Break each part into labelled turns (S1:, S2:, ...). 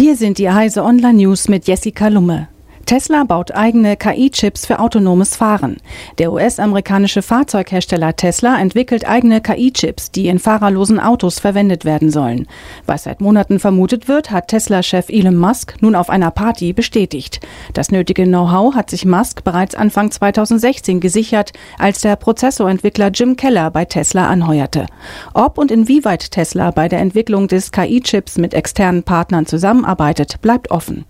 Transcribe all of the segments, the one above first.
S1: Hier sind die Heise Online News mit Jessica Lumme. Tesla baut eigene KI-Chips für autonomes Fahren. Der US-amerikanische Fahrzeughersteller Tesla entwickelt eigene KI-Chips, die in fahrerlosen Autos verwendet werden sollen. Was seit Monaten vermutet wird, hat Tesla-Chef Elon Musk nun auf einer Party bestätigt. Das nötige Know-how hat sich Musk bereits Anfang 2016 gesichert, als der Prozessorentwickler Jim Keller bei Tesla anheuerte. Ob und inwieweit Tesla bei der Entwicklung des KI-Chips mit externen Partnern zusammenarbeitet, bleibt offen.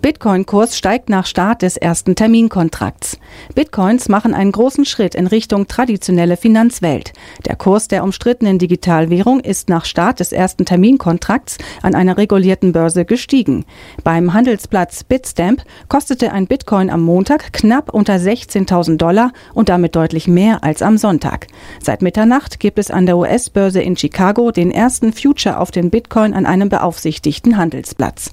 S1: Bitcoin-Kurs steigt nach Start des ersten Terminkontrakts. Bitcoins machen einen großen Schritt in Richtung traditionelle Finanzwelt. Der Kurs der umstrittenen Digitalwährung ist nach Start des ersten Terminkontrakts an einer regulierten Börse gestiegen. Beim Handelsplatz Bitstamp kostete ein Bitcoin am Montag knapp unter 16.000 Dollar und damit deutlich mehr als am Sonntag. Seit Mitternacht gibt es an der US-Börse in Chicago den ersten Future auf den Bitcoin an einem beaufsichtigten Handelsplatz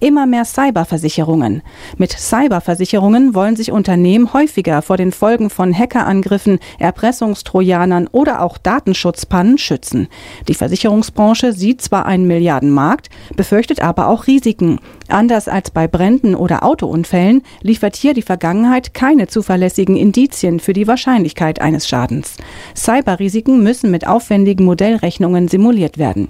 S1: immer mehr Cyberversicherungen. Mit Cyberversicherungen wollen sich Unternehmen häufiger vor den Folgen von Hackerangriffen, Erpressungstrojanern oder auch Datenschutzpannen schützen. Die Versicherungsbranche sieht zwar einen Milliardenmarkt, befürchtet aber auch Risiken. Anders als bei Bränden oder Autounfällen liefert hier die Vergangenheit keine zuverlässigen Indizien für die Wahrscheinlichkeit eines Schadens. Cyberrisiken müssen mit aufwendigen Modellrechnungen simuliert werden.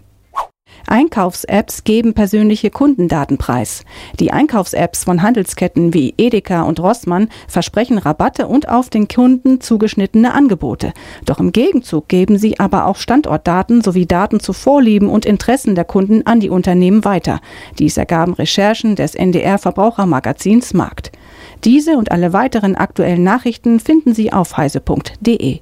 S1: Einkaufs-Apps geben persönliche Kundendaten preis. Die Einkaufs-Apps von Handelsketten wie Edeka und Rossmann versprechen Rabatte und auf den Kunden zugeschnittene Angebote. Doch im Gegenzug geben sie aber auch Standortdaten sowie Daten zu Vorlieben und Interessen der Kunden an die Unternehmen weiter. Dies ergaben Recherchen des NDR Verbrauchermagazins Markt. Diese und alle weiteren aktuellen Nachrichten finden Sie auf heise.de.